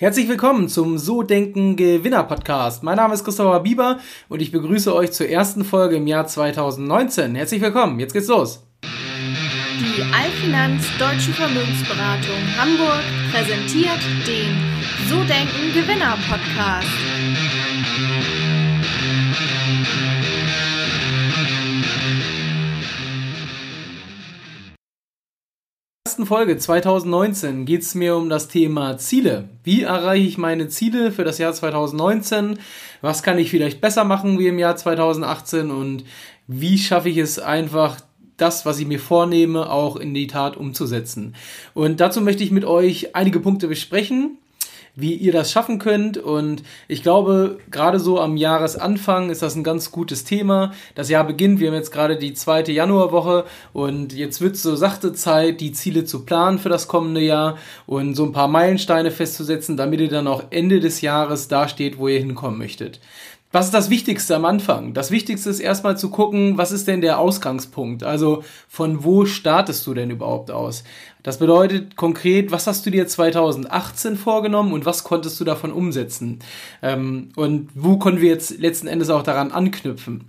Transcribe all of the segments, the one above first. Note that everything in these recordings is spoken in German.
Herzlich willkommen zum So Denken Gewinner Podcast. Mein Name ist Christopher Bieber und ich begrüße euch zur ersten Folge im Jahr 2019. Herzlich willkommen, jetzt geht's los. Die Allfinanz Deutsche Vermögensberatung Hamburg präsentiert den So Denken Gewinner Podcast. Ersten Folge 2019 geht es mir um das Thema Ziele. Wie erreiche ich meine Ziele für das Jahr 2019? Was kann ich vielleicht besser machen wie im Jahr 2018? Und wie schaffe ich es einfach, das, was ich mir vornehme, auch in die Tat umzusetzen? Und dazu möchte ich mit euch einige Punkte besprechen wie ihr das schaffen könnt. Und ich glaube, gerade so am Jahresanfang ist das ein ganz gutes Thema. Das Jahr beginnt, wir haben jetzt gerade die zweite Januarwoche und jetzt wird so sachte Zeit, die Ziele zu planen für das kommende Jahr und so ein paar Meilensteine festzusetzen, damit ihr dann auch Ende des Jahres da steht, wo ihr hinkommen möchtet. Was ist das Wichtigste am Anfang? Das Wichtigste ist erstmal zu gucken, was ist denn der Ausgangspunkt? Also von wo startest du denn überhaupt aus? Das bedeutet konkret, was hast du dir 2018 vorgenommen und was konntest du davon umsetzen? Ähm, und wo können wir jetzt letzten Endes auch daran anknüpfen?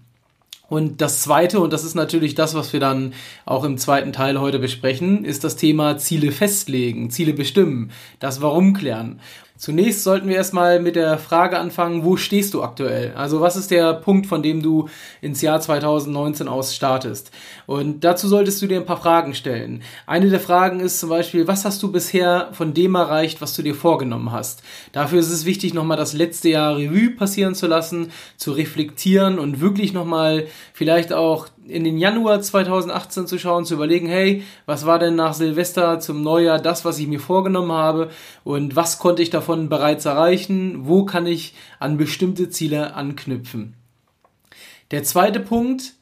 Und das zweite, und das ist natürlich das, was wir dann auch im zweiten Teil heute besprechen, ist das Thema Ziele festlegen, Ziele bestimmen, das Warum klären. Zunächst sollten wir erstmal mit der Frage anfangen, wo stehst du aktuell? Also was ist der Punkt, von dem du ins Jahr 2019 aus startest? Und dazu solltest du dir ein paar Fragen stellen. Eine der Fragen ist zum Beispiel, was hast du bisher von dem erreicht, was du dir vorgenommen hast? Dafür ist es wichtig, nochmal das letzte Jahr Revue passieren zu lassen, zu reflektieren und wirklich nochmal vielleicht auch in den Januar 2018 zu schauen, zu überlegen, hey, was war denn nach Silvester zum Neujahr das, was ich mir vorgenommen habe und was konnte ich davon bereits erreichen, wo kann ich an bestimmte Ziele anknüpfen. Der zweite Punkt,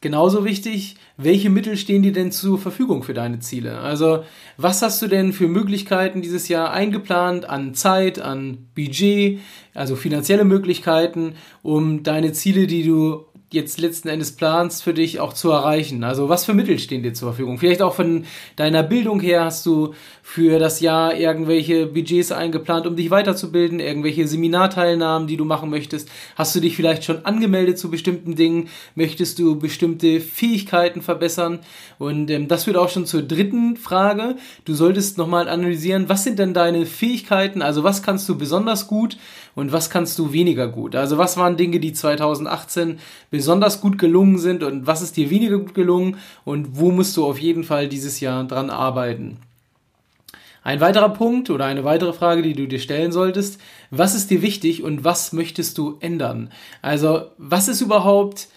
genauso wichtig, welche Mittel stehen dir denn zur Verfügung für deine Ziele? Also, was hast du denn für Möglichkeiten dieses Jahr eingeplant an Zeit, an Budget, also finanzielle Möglichkeiten, um deine Ziele, die du jetzt letzten Endes planst, für dich auch zu erreichen? Also was für Mittel stehen dir zur Verfügung? Vielleicht auch von deiner Bildung her hast du für das Jahr irgendwelche Budgets eingeplant, um dich weiterzubilden, irgendwelche Seminarteilnahmen, die du machen möchtest. Hast du dich vielleicht schon angemeldet zu bestimmten Dingen? Möchtest du bestimmte Fähigkeiten verbessern? Und ähm, das führt auch schon zur dritten Frage. Du solltest nochmal analysieren, was sind denn deine Fähigkeiten? Also was kannst du besonders gut und was kannst du weniger gut? Also was waren Dinge, die 2018 besonders gut gelungen sind und was ist dir weniger gut gelungen und wo musst du auf jeden Fall dieses Jahr dran arbeiten. Ein weiterer Punkt oder eine weitere Frage, die du dir stellen solltest, was ist dir wichtig und was möchtest du ändern? Also, was ist überhaupt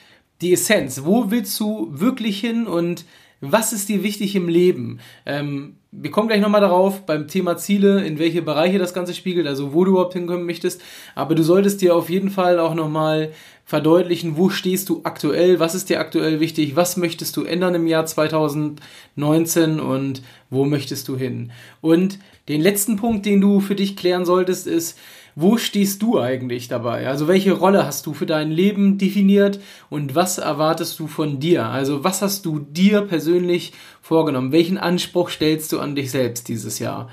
die Essenz? Wo willst du wirklich hin und was ist dir wichtig im Leben? Ähm, wir kommen gleich nochmal darauf beim Thema Ziele, in welche Bereiche das Ganze spiegelt, also wo du überhaupt hinkommen möchtest. Aber du solltest dir auf jeden Fall auch nochmal verdeutlichen, wo stehst du aktuell, was ist dir aktuell wichtig, was möchtest du ändern im Jahr 2019 und wo möchtest du hin. Und den letzten Punkt, den du für dich klären solltest, ist, wo stehst du eigentlich dabei? Also welche Rolle hast du für dein Leben definiert und was erwartest du von dir? Also was hast du dir persönlich vorgenommen? Welchen Anspruch stellst du an dich selbst dieses Jahr?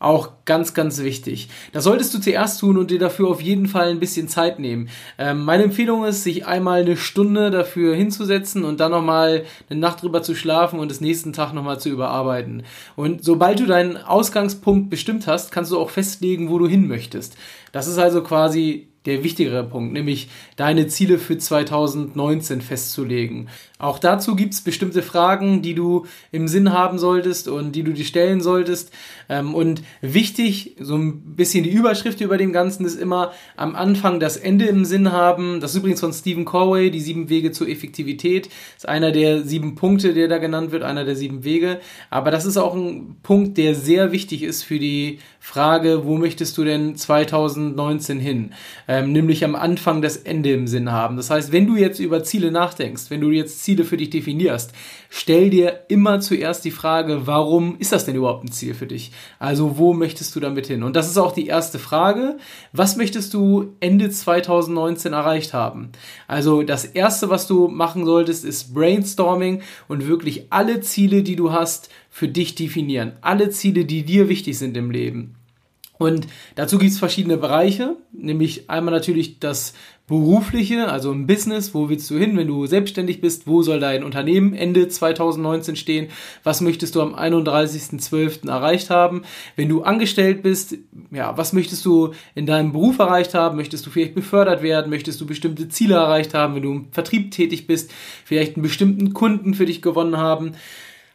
Auch ganz, ganz wichtig. Das solltest du zuerst tun und dir dafür auf jeden Fall ein bisschen Zeit nehmen. Ähm, meine Empfehlung ist, sich einmal eine Stunde dafür hinzusetzen und dann nochmal eine Nacht drüber zu schlafen und das nächsten Tag nochmal zu überarbeiten. Und sobald du deinen Ausgangspunkt bestimmt hast, kannst du auch festlegen, wo du hin möchtest. Das ist also quasi der wichtigere Punkt, nämlich deine Ziele für 2019 festzulegen. Auch dazu gibt es bestimmte Fragen, die du im Sinn haben solltest und die du dir stellen solltest. Ähm, und wichtig, so ein bisschen die Überschrift über dem Ganzen ist immer am Anfang das Ende im Sinn haben. Das ist übrigens von Stephen Corway, die sieben Wege zur Effektivität. Das ist einer der sieben Punkte, der da genannt wird, einer der sieben Wege. Aber das ist auch ein Punkt, der sehr wichtig ist für die Frage, wo möchtest du denn 2019 hin? Ähm, nämlich am Anfang das Ende im Sinn haben. Das heißt, wenn du jetzt über Ziele nachdenkst, wenn du jetzt Ziele für dich definierst, stell dir immer zuerst die Frage, warum ist das denn überhaupt ein Ziel für dich? Also wo möchtest du damit hin? Und das ist auch die erste Frage. Was möchtest du Ende 2019 erreicht haben? Also das erste, was du machen solltest, ist Brainstorming und wirklich alle Ziele, die du hast, für dich definieren. Alle Ziele, die dir wichtig sind im Leben. Und dazu gibt es verschiedene Bereiche, nämlich einmal natürlich das berufliche, also ein Business, wo willst du hin, wenn du selbstständig bist, wo soll dein Unternehmen Ende 2019 stehen, was möchtest du am 31.12. erreicht haben, wenn du angestellt bist, ja, was möchtest du in deinem Beruf erreicht haben, möchtest du vielleicht befördert werden, möchtest du bestimmte Ziele erreicht haben, wenn du im Vertrieb tätig bist, vielleicht einen bestimmten Kunden für dich gewonnen haben,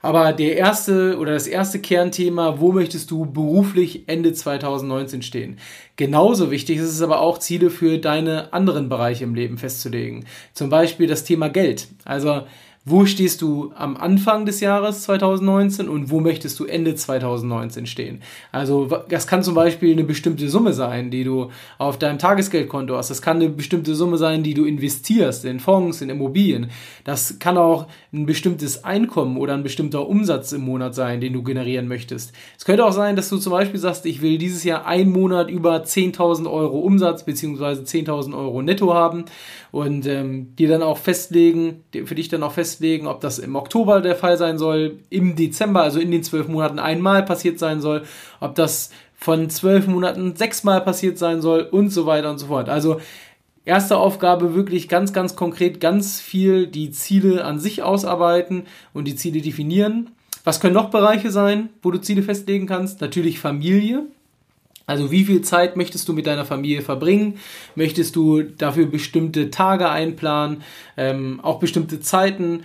aber der erste oder das erste Kernthema, wo möchtest du beruflich Ende 2019 stehen? Genauso wichtig ist es aber auch, Ziele für deine anderen Bereiche im Leben festzulegen. Zum Beispiel das Thema Geld. Also wo stehst du am Anfang des Jahres 2019 und wo möchtest du Ende 2019 stehen? Also das kann zum Beispiel eine bestimmte Summe sein, die du auf deinem Tagesgeldkonto hast. Das kann eine bestimmte Summe sein, die du investierst in Fonds, in Immobilien. Das kann auch ein bestimmtes Einkommen oder ein bestimmter Umsatz im Monat sein, den du generieren möchtest. Es könnte auch sein, dass du zum Beispiel sagst, ich will dieses Jahr einen Monat über 10.000 Euro Umsatz beziehungsweise 10.000 Euro netto haben und ähm, dir dann auch festlegen, für dich dann auch festlegen, ob das im Oktober der Fall sein soll, im Dezember, also in den zwölf Monaten einmal passiert sein soll, ob das von zwölf Monaten sechsmal passiert sein soll und so weiter und so fort. Also erste Aufgabe wirklich ganz, ganz konkret, ganz viel die Ziele an sich ausarbeiten und die Ziele definieren. Was können noch Bereiche sein, wo du Ziele festlegen kannst? Natürlich Familie. Also wie viel Zeit möchtest du mit deiner Familie verbringen? Möchtest du dafür bestimmte Tage einplanen, ähm, auch bestimmte Zeiten?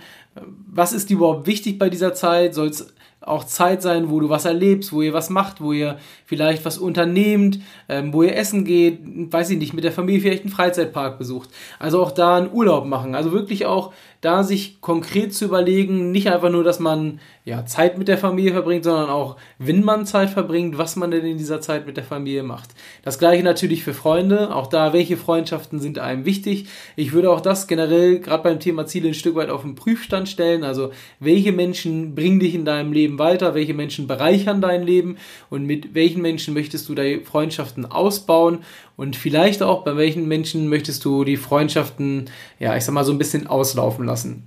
Was ist überhaupt wichtig bei dieser Zeit? Soll es auch Zeit sein, wo du was erlebst, wo ihr was macht, wo ihr vielleicht was unternehmt, ähm, wo ihr essen geht, weiß ich nicht, mit der Familie vielleicht einen Freizeitpark besucht. Also auch da einen Urlaub machen. Also wirklich auch da sich konkret zu überlegen, nicht einfach nur, dass man ja Zeit mit der Familie verbringt, sondern auch, wenn man Zeit verbringt, was man denn in dieser Zeit mit der Familie macht. Das gleiche natürlich für Freunde. Auch da, welche Freundschaften sind einem wichtig? Ich würde auch das generell gerade beim Thema Ziele ein Stück weit auf den Prüfstand stellen. Also welche Menschen bringen dich in deinem Leben weiter? Welche Menschen bereichern dein Leben? Und mit welchen Menschen möchtest du deine Freundschaften ausbauen? Und vielleicht auch bei welchen Menschen möchtest du die Freundschaften, ja, ich sag mal so ein bisschen auslaufen lassen.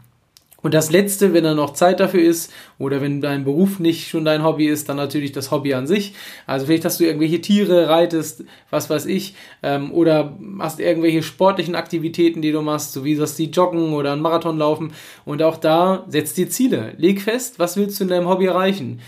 Und das Letzte, wenn da noch Zeit dafür ist oder wenn dein Beruf nicht schon dein Hobby ist, dann natürlich das Hobby an sich. Also vielleicht hast du irgendwelche Tiere, reitest, was weiß ich, ähm, oder hast irgendwelche sportlichen Aktivitäten, die du machst, so wie das die Joggen oder ein Marathon laufen. Und auch da setzt dir Ziele. Leg fest, was willst du in deinem Hobby erreichen?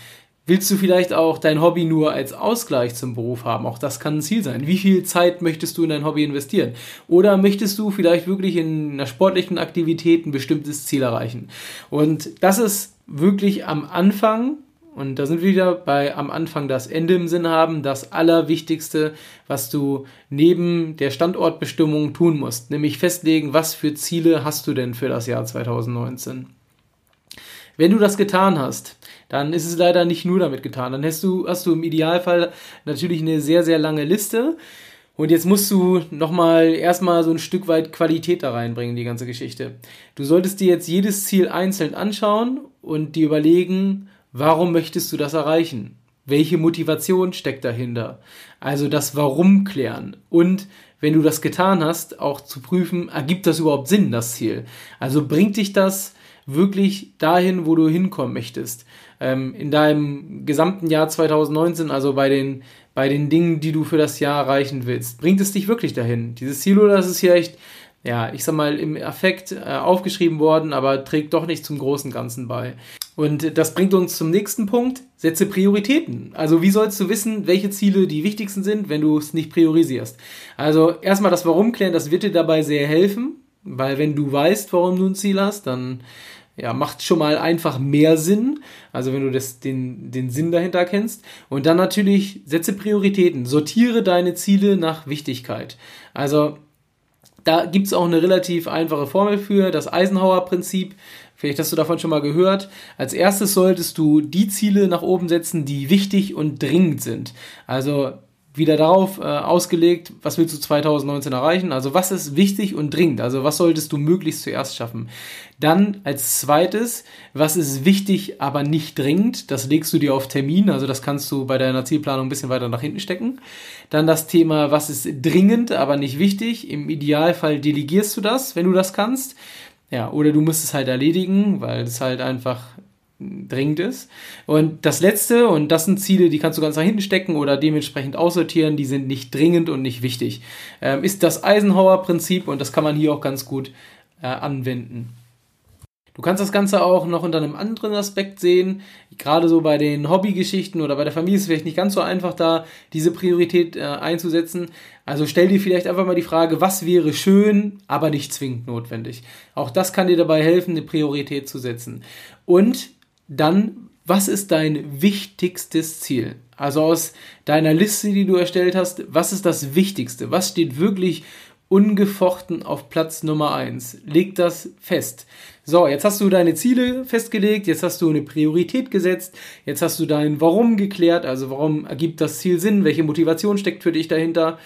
Willst du vielleicht auch dein Hobby nur als Ausgleich zum Beruf haben? Auch das kann ein Ziel sein. Wie viel Zeit möchtest du in dein Hobby investieren? Oder möchtest du vielleicht wirklich in einer sportlichen Aktivität ein bestimmtes Ziel erreichen? Und das ist wirklich am Anfang, und da sind wir wieder bei am Anfang das Ende im Sinn haben, das Allerwichtigste, was du neben der Standortbestimmung tun musst, nämlich festlegen, was für Ziele hast du denn für das Jahr 2019. Wenn du das getan hast, dann ist es leider nicht nur damit getan. Dann hast du, hast du im Idealfall natürlich eine sehr, sehr lange Liste. Und jetzt musst du nochmal erstmal so ein Stück weit Qualität da reinbringen, die ganze Geschichte. Du solltest dir jetzt jedes Ziel einzeln anschauen und dir überlegen, warum möchtest du das erreichen? Welche Motivation steckt dahinter? Also das Warum klären. Und wenn du das getan hast, auch zu prüfen, ergibt das überhaupt Sinn, das Ziel? Also bringt dich das wirklich dahin, wo du hinkommen möchtest. Ähm, in deinem gesamten Jahr 2019, also bei den, bei den Dingen, die du für das Jahr erreichen willst. Bringt es dich wirklich dahin? Dieses Ziel oder das ist hier echt, ja, ich sag mal, im Affekt äh, aufgeschrieben worden, aber trägt doch nicht zum großen Ganzen bei. Und das bringt uns zum nächsten Punkt. Setze Prioritäten. Also wie sollst du wissen, welche Ziele die wichtigsten sind, wenn du es nicht priorisierst? Also erstmal das Warum klären, das wird dir dabei sehr helfen, weil wenn du weißt, warum du ein Ziel hast, dann ja, macht schon mal einfach mehr Sinn. Also wenn du das, den, den Sinn dahinter kennst. Und dann natürlich setze Prioritäten. Sortiere deine Ziele nach Wichtigkeit. Also da gibt's auch eine relativ einfache Formel für, das Eisenhower-Prinzip. Vielleicht hast du davon schon mal gehört. Als erstes solltest du die Ziele nach oben setzen, die wichtig und dringend sind. Also wieder darauf äh, ausgelegt, was willst du 2019 erreichen? Also was ist wichtig und dringend? Also was solltest du möglichst zuerst schaffen? Dann als zweites, was ist wichtig, aber nicht dringend? Das legst du dir auf Termin, also das kannst du bei deiner Zielplanung ein bisschen weiter nach hinten stecken. Dann das Thema, was ist dringend, aber nicht wichtig? Im Idealfall delegierst du das, wenn du das kannst. Ja, oder du musst es halt erledigen, weil es halt einfach dringend ist. Und das letzte, und das sind Ziele, die kannst du ganz nach hinten stecken oder dementsprechend aussortieren, die sind nicht dringend und nicht wichtig, ähm, ist das Eisenhower-Prinzip und das kann man hier auch ganz gut äh, anwenden. Du kannst das Ganze auch noch unter einem anderen Aspekt sehen. Gerade so bei den Hobbygeschichten oder bei der Familie ist es vielleicht nicht ganz so einfach, da diese Priorität äh, einzusetzen. Also stell dir vielleicht einfach mal die Frage, was wäre schön, aber nicht zwingend notwendig. Auch das kann dir dabei helfen, eine Priorität zu setzen. Und dann, was ist dein wichtigstes Ziel? Also aus deiner Liste, die du erstellt hast, was ist das Wichtigste? Was steht wirklich ungefochten auf Platz Nummer eins? Leg das fest. So, jetzt hast du deine Ziele festgelegt, jetzt hast du eine Priorität gesetzt, jetzt hast du dein Warum geklärt, also warum ergibt das Ziel Sinn, welche Motivation steckt für dich dahinter.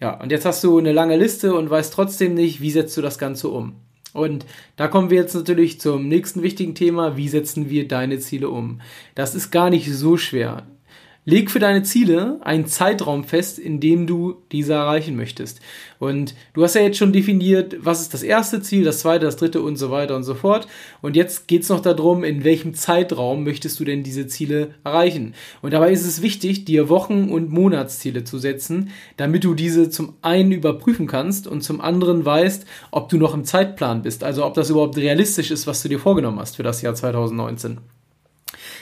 Ja, und jetzt hast du eine lange Liste und weißt trotzdem nicht, wie setzt du das Ganze um. Und da kommen wir jetzt natürlich zum nächsten wichtigen Thema, wie setzen wir deine Ziele um. Das ist gar nicht so schwer. Leg für deine Ziele einen Zeitraum fest, in dem du diese erreichen möchtest. Und du hast ja jetzt schon definiert, was ist das erste Ziel, das zweite, das dritte und so weiter und so fort. Und jetzt geht es noch darum, in welchem Zeitraum möchtest du denn diese Ziele erreichen. Und dabei ist es wichtig, dir Wochen- und Monatsziele zu setzen, damit du diese zum einen überprüfen kannst und zum anderen weißt, ob du noch im Zeitplan bist. Also ob das überhaupt realistisch ist, was du dir vorgenommen hast für das Jahr 2019.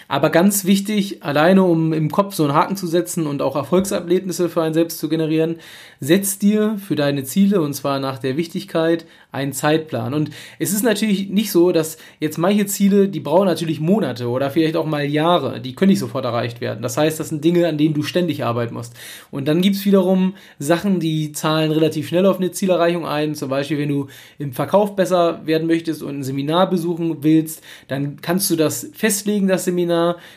Aber ganz wichtig, alleine um im Kopf so einen Haken zu setzen und auch Erfolgserlebnisse für einen selbst zu generieren, setz dir für deine Ziele und zwar nach der Wichtigkeit einen Zeitplan. Und es ist natürlich nicht so, dass jetzt manche Ziele, die brauchen natürlich Monate oder vielleicht auch mal Jahre, die können nicht sofort erreicht werden. Das heißt, das sind Dinge, an denen du ständig arbeiten musst. Und dann gibt's wiederum Sachen, die zahlen relativ schnell auf eine Zielerreichung ein. Zum Beispiel, wenn du im Verkauf besser werden möchtest und ein Seminar besuchen willst, dann kannst du das festlegen, das Seminar,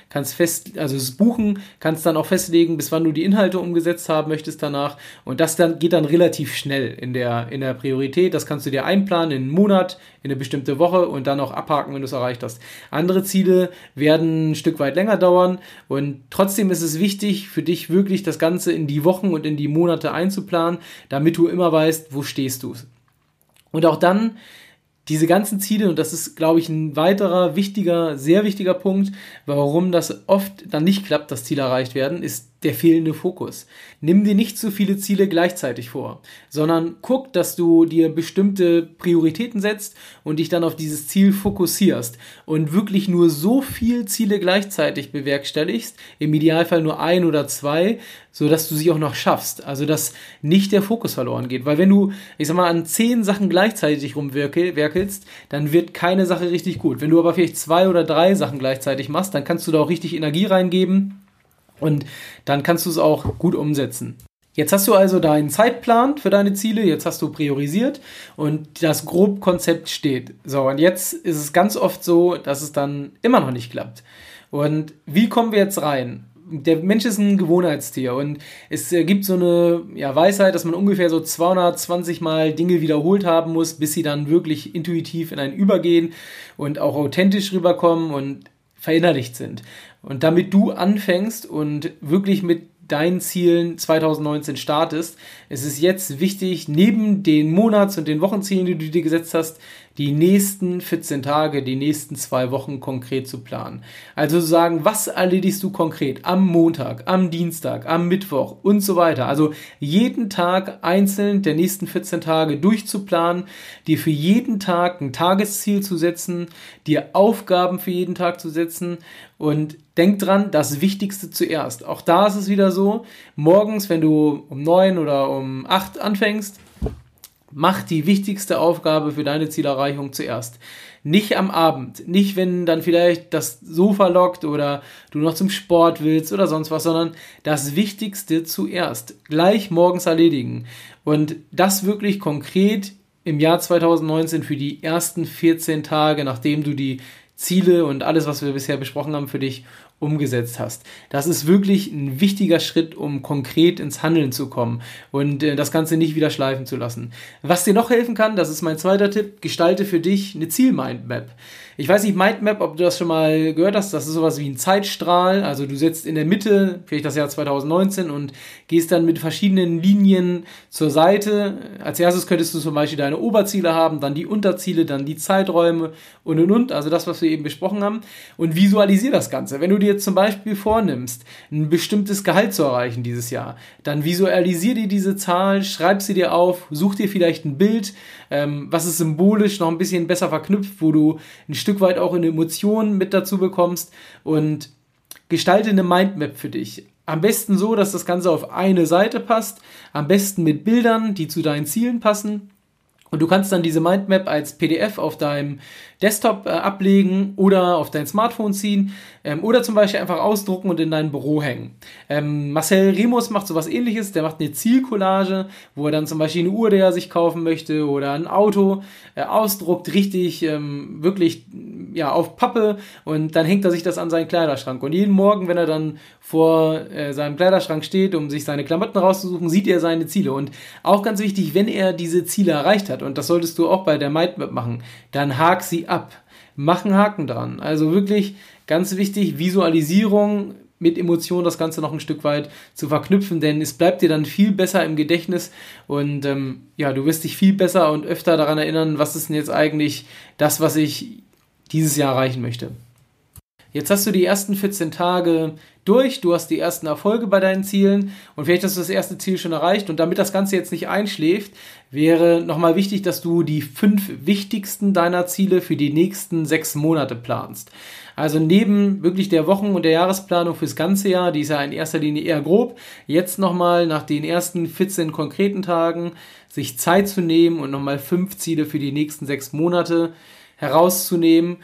kannst fest, also es buchen, kannst dann auch festlegen, bis wann du die Inhalte umgesetzt haben möchtest danach. Und das dann geht dann relativ schnell in der, in der Priorität. Das kannst du dir einplanen in einen Monat, in eine bestimmte Woche und dann auch abhaken, wenn du es erreicht hast. Andere Ziele werden ein Stück weit länger dauern und trotzdem ist es wichtig für dich wirklich das Ganze in die Wochen und in die Monate einzuplanen, damit du immer weißt, wo stehst du. Und auch dann diese ganzen Ziele, und das ist, glaube ich, ein weiterer wichtiger, sehr wichtiger Punkt, warum das oft dann nicht klappt, dass Ziele erreicht werden, ist der fehlende Fokus. Nimm dir nicht zu viele Ziele gleichzeitig vor, sondern guck, dass du dir bestimmte Prioritäten setzt und dich dann auf dieses Ziel fokussierst und wirklich nur so viel Ziele gleichzeitig bewerkstelligst, im Idealfall nur ein oder zwei, so dass du sie auch noch schaffst. Also, dass nicht der Fokus verloren geht. Weil wenn du, ich sag mal, an zehn Sachen gleichzeitig rumwerkelst, dann wird keine Sache richtig gut. Wenn du aber vielleicht zwei oder drei Sachen gleichzeitig machst, dann kannst du da auch richtig Energie reingeben und dann kannst du es auch gut umsetzen. Jetzt hast du also deinen Zeitplan für deine Ziele, jetzt hast du priorisiert und das Grobkonzept steht. So, und jetzt ist es ganz oft so, dass es dann immer noch nicht klappt. Und wie kommen wir jetzt rein? Der Mensch ist ein Gewohnheitstier und es gibt so eine ja, Weisheit, dass man ungefähr so 220 Mal Dinge wiederholt haben muss, bis sie dann wirklich intuitiv in ein Übergehen und auch authentisch rüberkommen und verinnerlicht sind. Und damit du anfängst und wirklich mit deinen Zielen 2019 startest, ist es jetzt wichtig, neben den Monats- und den Wochenzielen, die du dir gesetzt hast, die nächsten 14 Tage, die nächsten zwei Wochen konkret zu planen. Also zu sagen, was erledigst du konkret am Montag, am Dienstag, am Mittwoch und so weiter. Also jeden Tag einzeln der nächsten 14 Tage durchzuplanen, dir für jeden Tag ein Tagesziel zu setzen, dir Aufgaben für jeden Tag zu setzen und denk dran, das Wichtigste zuerst. Auch da ist es wieder so, morgens, wenn du um neun oder um acht anfängst, Mach die wichtigste Aufgabe für deine Zielerreichung zuerst. Nicht am Abend, nicht wenn dann vielleicht das Sofa lockt oder du noch zum Sport willst oder sonst was, sondern das Wichtigste zuerst. Gleich morgens erledigen. Und das wirklich konkret im Jahr 2019 für die ersten 14 Tage, nachdem du die Ziele und alles, was wir bisher besprochen haben, für dich umgesetzt hast. Das ist wirklich ein wichtiger Schritt, um konkret ins Handeln zu kommen und äh, das Ganze nicht wieder schleifen zu lassen. Was dir noch helfen kann, das ist mein zweiter Tipp, gestalte für dich eine Zielmindmap. Ich weiß nicht, Mindmap, ob du das schon mal gehört hast, das ist sowas wie ein Zeitstrahl. Also du setzt in der Mitte, vielleicht das Jahr 2019 und gehst dann mit verschiedenen Linien zur Seite. Als erstes könntest du zum Beispiel deine Oberziele haben, dann die Unterziele, dann die Zeiträume und und und. Also das, was wir eben besprochen haben. Und visualisier das Ganze. Wenn du dir zum Beispiel vornimmst, ein bestimmtes Gehalt zu erreichen dieses Jahr, dann visualisier dir diese Zahl, schreib sie dir auf, such dir vielleicht ein Bild, ähm, was ist symbolisch noch ein bisschen besser verknüpft, wo du ein Stück weit auch eine Emotion mit dazu bekommst und gestalte eine Mindmap für dich. Am besten so, dass das Ganze auf eine Seite passt, am besten mit Bildern, die zu deinen Zielen passen. Und du kannst dann diese Mindmap als PDF auf deinem Desktop äh, ablegen oder auf dein Smartphone ziehen ähm, oder zum Beispiel einfach ausdrucken und in dein Büro hängen. Ähm, Marcel Remus macht sowas ähnliches, der macht eine Zielcollage, wo er dann zum Beispiel eine Uhr, die er sich kaufen möchte oder ein Auto äh, ausdruckt, richtig ähm, wirklich ja, auf Pappe und dann hängt er sich das an seinen Kleiderschrank. Und jeden Morgen, wenn er dann vor äh, seinem Kleiderschrank steht, um sich seine Klamotten rauszusuchen, sieht er seine Ziele. Und auch ganz wichtig, wenn er diese Ziele erreicht hat, und das solltest du auch bei der Mindmap machen, dann hak sie ab. Mach einen Haken dran. Also wirklich ganz wichtig, Visualisierung mit Emotionen das Ganze noch ein Stück weit zu verknüpfen, denn es bleibt dir dann viel besser im Gedächtnis und ähm, ja, du wirst dich viel besser und öfter daran erinnern, was ist denn jetzt eigentlich das, was ich dieses Jahr erreichen möchte. Jetzt hast du die ersten 14 Tage durch, du hast die ersten Erfolge bei deinen Zielen und vielleicht hast du das erste Ziel schon erreicht. Und damit das Ganze jetzt nicht einschläft, wäre nochmal wichtig, dass du die fünf wichtigsten deiner Ziele für die nächsten sechs Monate planst. Also neben wirklich der Wochen- und der Jahresplanung fürs ganze Jahr, die ist ja in erster Linie eher grob, jetzt nochmal nach den ersten 14 konkreten Tagen sich Zeit zu nehmen und nochmal fünf Ziele für die nächsten sechs Monate herauszunehmen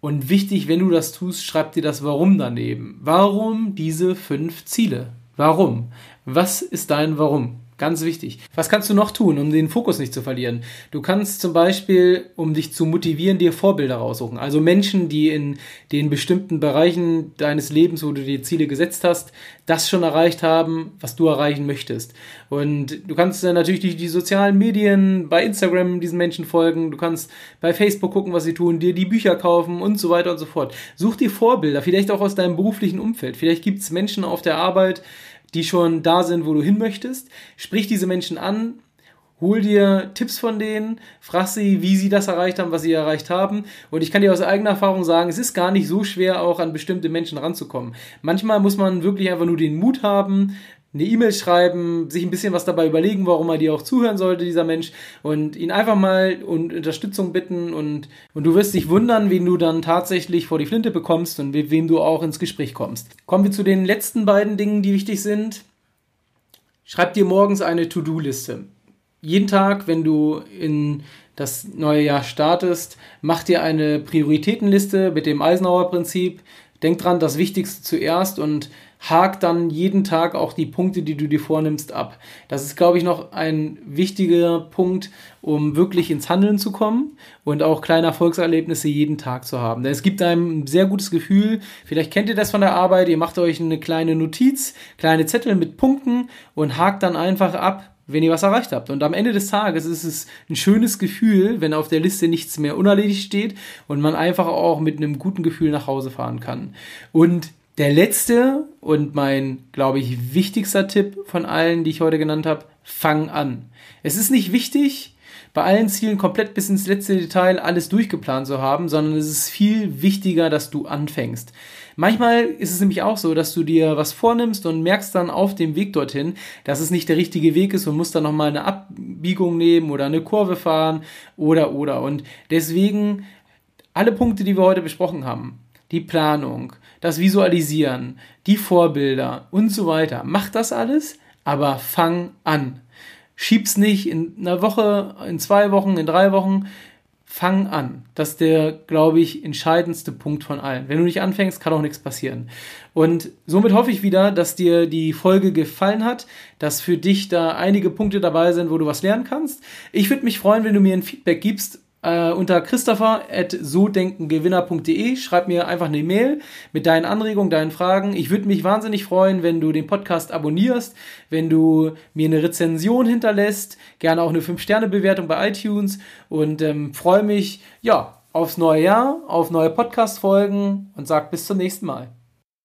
und wichtig, wenn du das tust, schreib dir das Warum daneben. Warum diese fünf Ziele? Warum? Was ist dein Warum? Ganz wichtig. Was kannst du noch tun, um den Fokus nicht zu verlieren? Du kannst zum Beispiel, um dich zu motivieren, dir Vorbilder raussuchen. Also Menschen, die in den bestimmten Bereichen deines Lebens, wo du die Ziele gesetzt hast, das schon erreicht haben, was du erreichen möchtest. Und du kannst dann natürlich die, die sozialen Medien, bei Instagram diesen Menschen folgen, du kannst bei Facebook gucken, was sie tun, dir die Bücher kaufen und so weiter und so fort. Such dir Vorbilder, vielleicht auch aus deinem beruflichen Umfeld. Vielleicht gibt es Menschen auf der Arbeit, die schon da sind, wo du hin möchtest. Sprich diese Menschen an, hol dir Tipps von denen, frag sie, wie sie das erreicht haben, was sie erreicht haben. Und ich kann dir aus eigener Erfahrung sagen, es ist gar nicht so schwer, auch an bestimmte Menschen ranzukommen. Manchmal muss man wirklich einfach nur den Mut haben, eine E-Mail schreiben, sich ein bisschen was dabei überlegen, warum er dir auch zuhören sollte, dieser Mensch, und ihn einfach mal um Unterstützung bitten und, und du wirst dich wundern, wen du dann tatsächlich vor die Flinte bekommst und mit wem du auch ins Gespräch kommst. Kommen wir zu den letzten beiden Dingen, die wichtig sind. Schreib dir morgens eine To-Do-Liste. Jeden Tag, wenn du in das neue Jahr startest, mach dir eine Prioritätenliste mit dem Eisenhower Prinzip. Denk dran, das Wichtigste zuerst und hak dann jeden Tag auch die Punkte, die du dir vornimmst, ab. Das ist, glaube ich, noch ein wichtiger Punkt, um wirklich ins Handeln zu kommen und auch kleine Erfolgserlebnisse jeden Tag zu haben. Denn es gibt einem ein sehr gutes Gefühl. Vielleicht kennt ihr das von der Arbeit. Ihr macht euch eine kleine Notiz, kleine Zettel mit Punkten und hakt dann einfach ab, wenn ihr was erreicht habt. Und am Ende des Tages ist es ein schönes Gefühl, wenn auf der Liste nichts mehr unerledigt steht und man einfach auch mit einem guten Gefühl nach Hause fahren kann. Und der letzte und mein, glaube ich, wichtigster Tipp von allen, die ich heute genannt habe, fang an. Es ist nicht wichtig, bei allen Zielen komplett bis ins letzte Detail alles durchgeplant zu haben, sondern es ist viel wichtiger, dass du anfängst. Manchmal ist es nämlich auch so, dass du dir was vornimmst und merkst dann auf dem Weg dorthin, dass es nicht der richtige Weg ist und musst dann nochmal eine Abbiegung nehmen oder eine Kurve fahren oder oder. Und deswegen alle Punkte, die wir heute besprochen haben, die Planung, das Visualisieren, die Vorbilder und so weiter. Mach das alles, aber fang an. Schieb's nicht in einer Woche, in zwei Wochen, in drei Wochen. Fang an. Das ist der, glaube ich, entscheidendste Punkt von allen. Wenn du nicht anfängst, kann auch nichts passieren. Und somit hoffe ich wieder, dass dir die Folge gefallen hat, dass für dich da einige Punkte dabei sind, wo du was lernen kannst. Ich würde mich freuen, wenn du mir ein Feedback gibst, äh, unter christopher at sodenkengewinner.de. Schreib mir einfach eine Mail mit deinen Anregungen, deinen Fragen. Ich würde mich wahnsinnig freuen, wenn du den Podcast abonnierst, wenn du mir eine Rezension hinterlässt, gerne auch eine 5-Sterne-Bewertung bei iTunes und ähm, freue mich, ja, aufs neue Jahr, auf neue Podcast-Folgen und sag bis zum nächsten Mal.